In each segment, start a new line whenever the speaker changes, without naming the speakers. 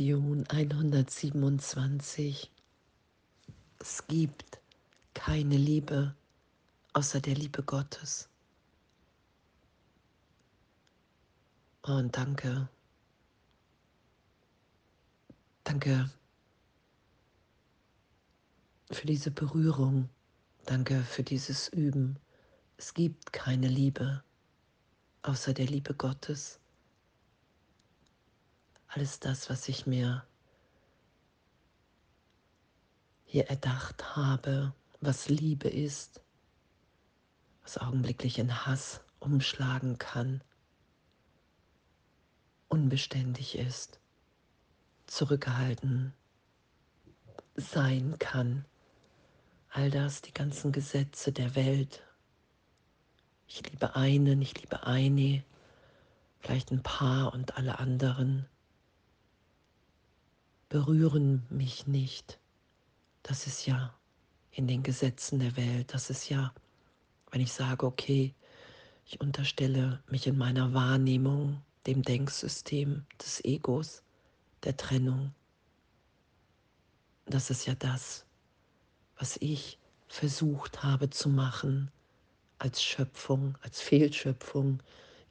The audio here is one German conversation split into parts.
Lektion 127. Es gibt keine Liebe außer der Liebe Gottes. Und danke. Danke für diese Berührung. Danke für dieses Üben. Es gibt keine Liebe außer der Liebe Gottes. Alles das, was ich mir hier erdacht habe, was Liebe ist, was augenblicklich in Hass umschlagen kann, unbeständig ist, zurückgehalten sein kann. All das, die ganzen Gesetze der Welt. Ich liebe einen, ich liebe eine, vielleicht ein paar und alle anderen berühren mich nicht. Das ist ja in den Gesetzen der Welt, das ist ja, wenn ich sage, okay, ich unterstelle mich in meiner Wahrnehmung dem Denksystem des Egos, der Trennung. Das ist ja das, was ich versucht habe zu machen als Schöpfung, als Fehlschöpfung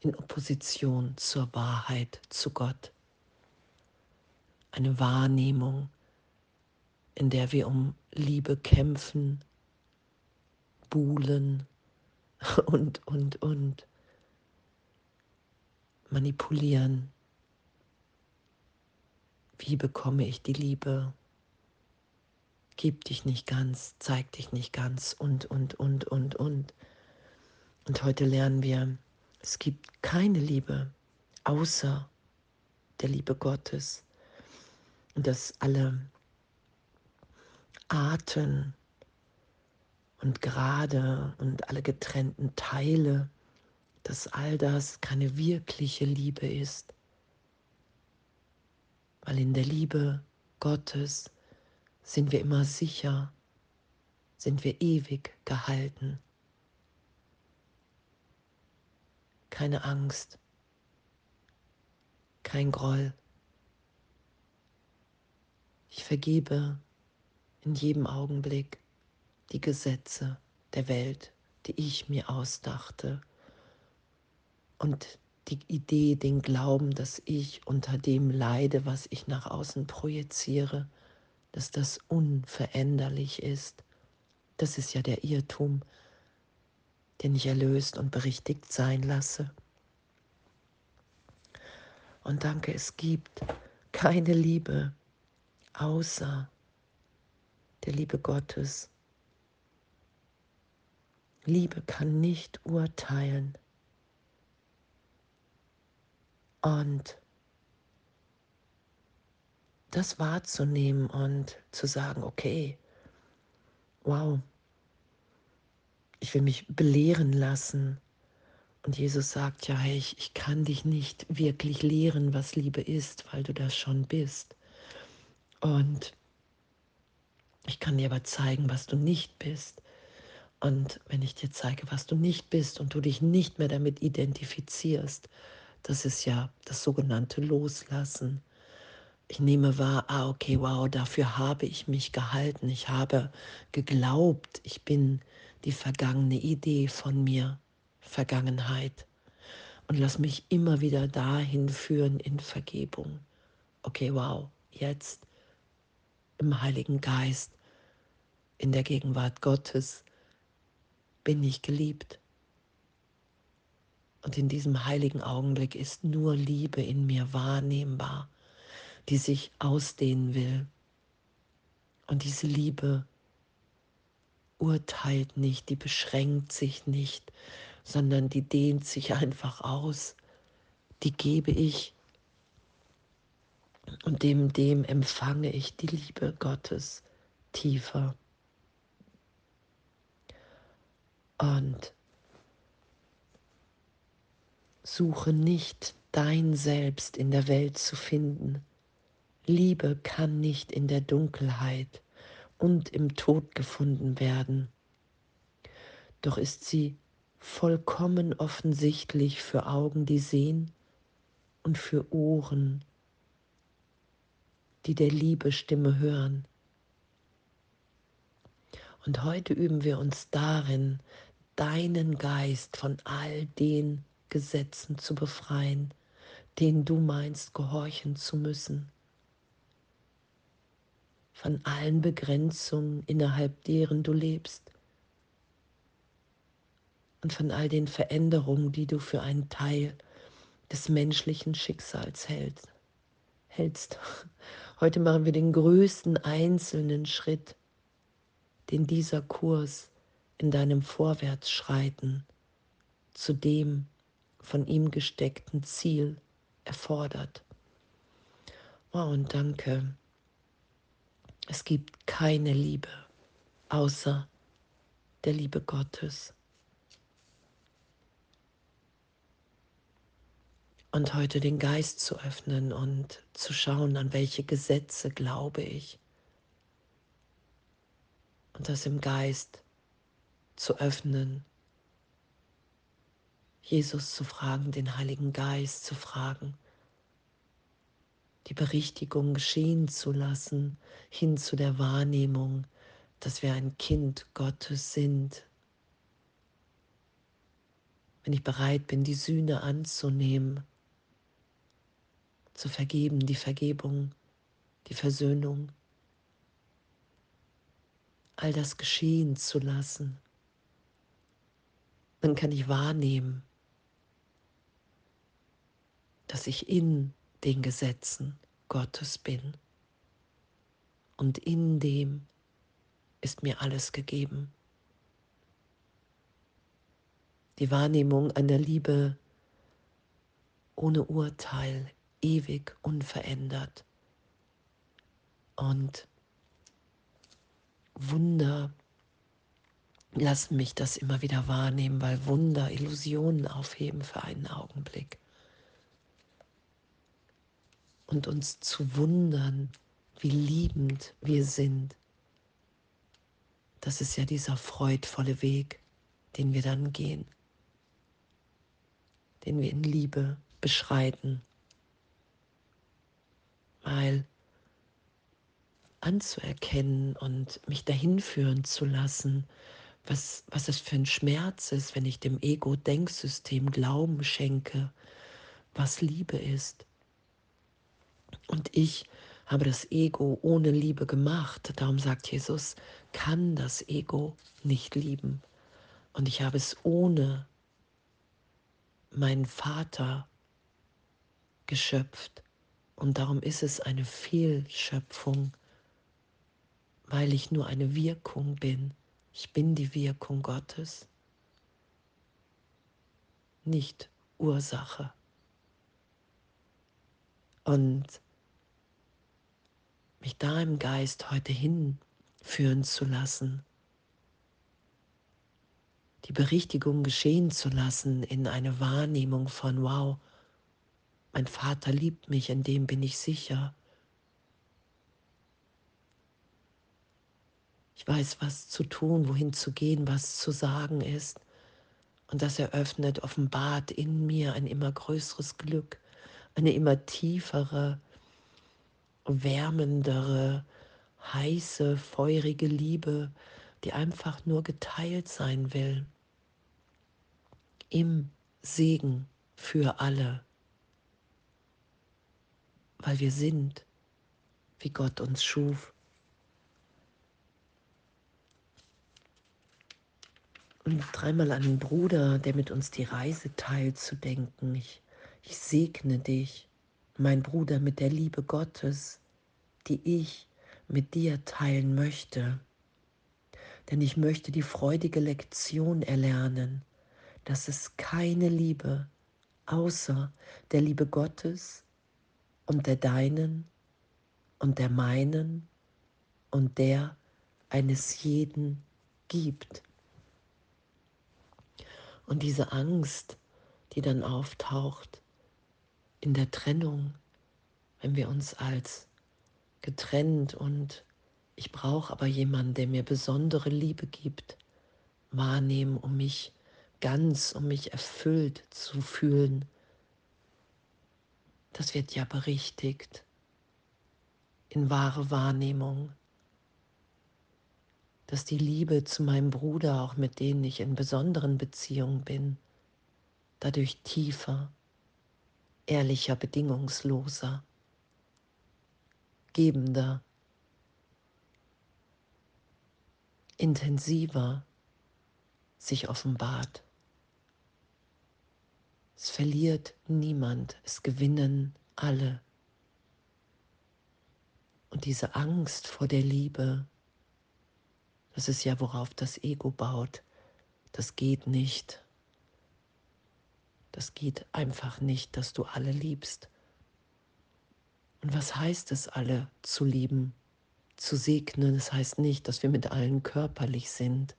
in Opposition zur Wahrheit, zu Gott eine Wahrnehmung, in der wir um Liebe kämpfen, buhlen und, und, und manipulieren. Wie bekomme ich die Liebe? Gib dich nicht ganz, zeig dich nicht ganz und, und, und, und, und. Und heute lernen wir, es gibt keine Liebe außer der Liebe Gottes dass alle Arten und Grade und alle getrennten Teile, dass all das keine wirkliche Liebe ist, weil in der Liebe Gottes sind wir immer sicher, sind wir ewig gehalten. Keine Angst, kein Groll, ich vergebe in jedem Augenblick die Gesetze der Welt, die ich mir ausdachte und die Idee, den Glauben, dass ich unter dem leide, was ich nach außen projiziere, dass das unveränderlich ist. Das ist ja der Irrtum, den ich erlöst und berichtigt sein lasse. Und danke, es gibt keine Liebe, außer der Liebe Gottes. Liebe kann nicht urteilen. Und das wahrzunehmen und zu sagen, okay, wow, ich will mich belehren lassen. Und Jesus sagt ja, ich, ich kann dich nicht wirklich lehren, was Liebe ist, weil du das schon bist. Und ich kann dir aber zeigen, was du nicht bist. Und wenn ich dir zeige, was du nicht bist und du dich nicht mehr damit identifizierst, das ist ja das sogenannte Loslassen. Ich nehme wahr, ah, okay, wow, dafür habe ich mich gehalten. Ich habe geglaubt, ich bin die vergangene Idee von mir, Vergangenheit. Und lass mich immer wieder dahin führen in Vergebung. Okay, wow, jetzt im Heiligen Geist, in der Gegenwart Gottes, bin ich geliebt. Und in diesem heiligen Augenblick ist nur Liebe in mir wahrnehmbar, die sich ausdehnen will. Und diese Liebe urteilt nicht, die beschränkt sich nicht, sondern die dehnt sich einfach aus. Die gebe ich und dem, dem empfange ich die Liebe Gottes tiefer. Und suche nicht dein Selbst in der Welt zu finden. Liebe kann nicht in der Dunkelheit und im Tod gefunden werden. Doch ist sie vollkommen offensichtlich für Augen, die sehen und für Ohren, die der Liebe Stimme hören. Und heute üben wir uns darin, deinen Geist von all den Gesetzen zu befreien, denen du meinst, gehorchen zu müssen. Von allen Begrenzungen, innerhalb deren du lebst. Und von all den Veränderungen, die du für einen Teil des menschlichen Schicksals hältst. Hältst. Heute machen wir den größten einzelnen Schritt, den dieser Kurs in deinem Vorwärtsschreiten zu dem von ihm gesteckten Ziel erfordert. Oh, und danke. Es gibt keine Liebe außer der Liebe Gottes. Und heute den Geist zu öffnen und zu schauen, an welche Gesetze glaube ich. Und das im Geist zu öffnen. Jesus zu fragen, den Heiligen Geist zu fragen, die Berichtigung geschehen zu lassen, hin zu der Wahrnehmung, dass wir ein Kind Gottes sind. Wenn ich bereit bin, die Sühne anzunehmen, zu vergeben, die Vergebung, die Versöhnung, all das geschehen zu lassen, dann kann ich wahrnehmen, dass ich in den Gesetzen Gottes bin. Und in dem ist mir alles gegeben. Die Wahrnehmung einer Liebe ohne Urteil, ewig unverändert. Und Wunder lassen mich das immer wieder wahrnehmen, weil Wunder Illusionen aufheben für einen Augenblick und uns zu wundern, wie liebend wir sind. Das ist ja dieser freudvolle Weg, den wir dann gehen, den wir in Liebe beschreiten. Weil anzuerkennen und mich dahin führen zu lassen, was, was es für ein Schmerz ist, wenn ich dem Ego-Denksystem Glauben schenke, was Liebe ist und ich habe das Ego ohne Liebe gemacht. Darum sagt Jesus, kann das Ego nicht lieben. Und ich habe es ohne meinen Vater geschöpft. Und darum ist es eine Fehlschöpfung, weil ich nur eine Wirkung bin. Ich bin die Wirkung Gottes, nicht Ursache. Und mich da im Geist heute hinführen zu lassen, die Berichtigung geschehen zu lassen in eine Wahrnehmung von, wow, mein Vater liebt mich, in dem bin ich sicher. Ich weiß, was zu tun, wohin zu gehen, was zu sagen ist. Und das eröffnet, offenbart in mir ein immer größeres Glück, eine immer tiefere wärmendere, heiße, feurige Liebe, die einfach nur geteilt sein will. Im Segen für alle, weil wir sind, wie Gott uns schuf. Und dreimal an den Bruder, der mit uns die Reise teilt, zu denken. Ich, ich segne dich mein Bruder, mit der Liebe Gottes, die ich mit dir teilen möchte. Denn ich möchte die freudige Lektion erlernen, dass es keine Liebe außer der Liebe Gottes und der deinen und der meinen und der eines jeden gibt. Und diese Angst, die dann auftaucht, in der Trennung, wenn wir uns als getrennt und ich brauche aber jemanden, der mir besondere Liebe gibt, wahrnehmen, um mich ganz, um mich erfüllt zu fühlen. Das wird ja berichtigt. in wahre Wahrnehmung, dass die Liebe zu meinem Bruder, auch mit denen ich in besonderen Beziehungen bin, dadurch tiefer, ehrlicher, bedingungsloser, gebender, intensiver sich offenbart. Es verliert niemand, es gewinnen alle. Und diese Angst vor der Liebe, das ist ja, worauf das Ego baut, das geht nicht. Das geht einfach nicht, dass du alle liebst. Und was heißt es, alle zu lieben, zu segnen? Es das heißt nicht, dass wir mit allen körperlich sind.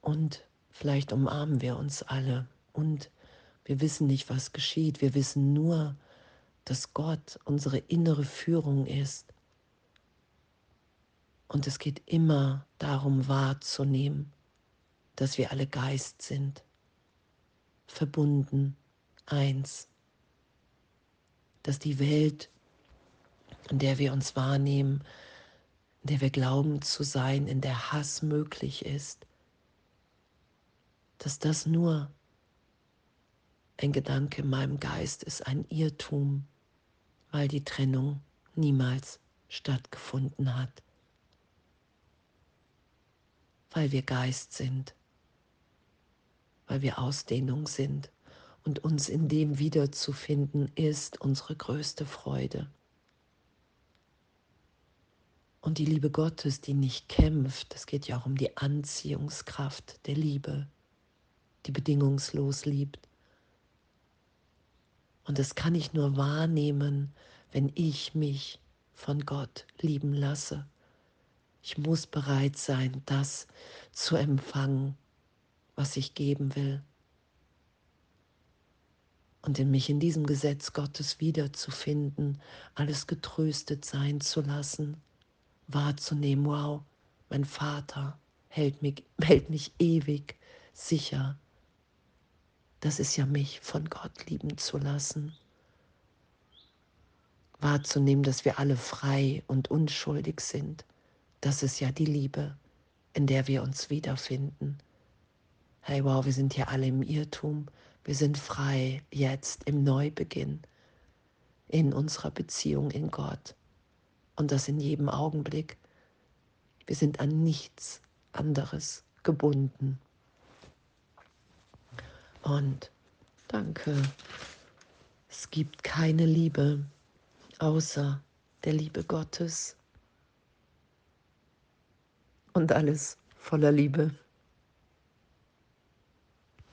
Und vielleicht umarmen wir uns alle. Und wir wissen nicht, was geschieht. Wir wissen nur, dass Gott unsere innere Führung ist. Und es geht immer darum wahrzunehmen, dass wir alle Geist sind, verbunden, eins, dass die Welt, in der wir uns wahrnehmen, in der wir glauben zu sein, in der Hass möglich ist, dass das nur ein Gedanke in meinem Geist ist, ein Irrtum, weil die Trennung niemals stattgefunden hat, weil wir Geist sind, weil wir Ausdehnung sind. Und uns in dem wiederzufinden ist unsere größte Freude. Und die Liebe Gottes, die nicht kämpft, es geht ja auch um die Anziehungskraft der Liebe, die bedingungslos liebt, und das kann ich nur wahrnehmen, wenn ich mich von Gott lieben lasse. Ich muss bereit sein, das zu empfangen, was ich geben will. Und in mich in diesem Gesetz Gottes wiederzufinden, alles getröstet sein zu lassen, wahrzunehmen, wow, mein Vater hält mich, hält mich ewig sicher das ist ja mich von Gott lieben zu lassen. Wahrzunehmen, dass wir alle frei und unschuldig sind. Das ist ja die Liebe, in der wir uns wiederfinden. Hey, wow, wir sind hier alle im Irrtum. Wir sind frei jetzt im Neubeginn in unserer Beziehung in Gott. Und das in jedem Augenblick. Wir sind an nichts anderes gebunden. Und danke. Es gibt keine Liebe außer der Liebe Gottes. Und alles voller Liebe.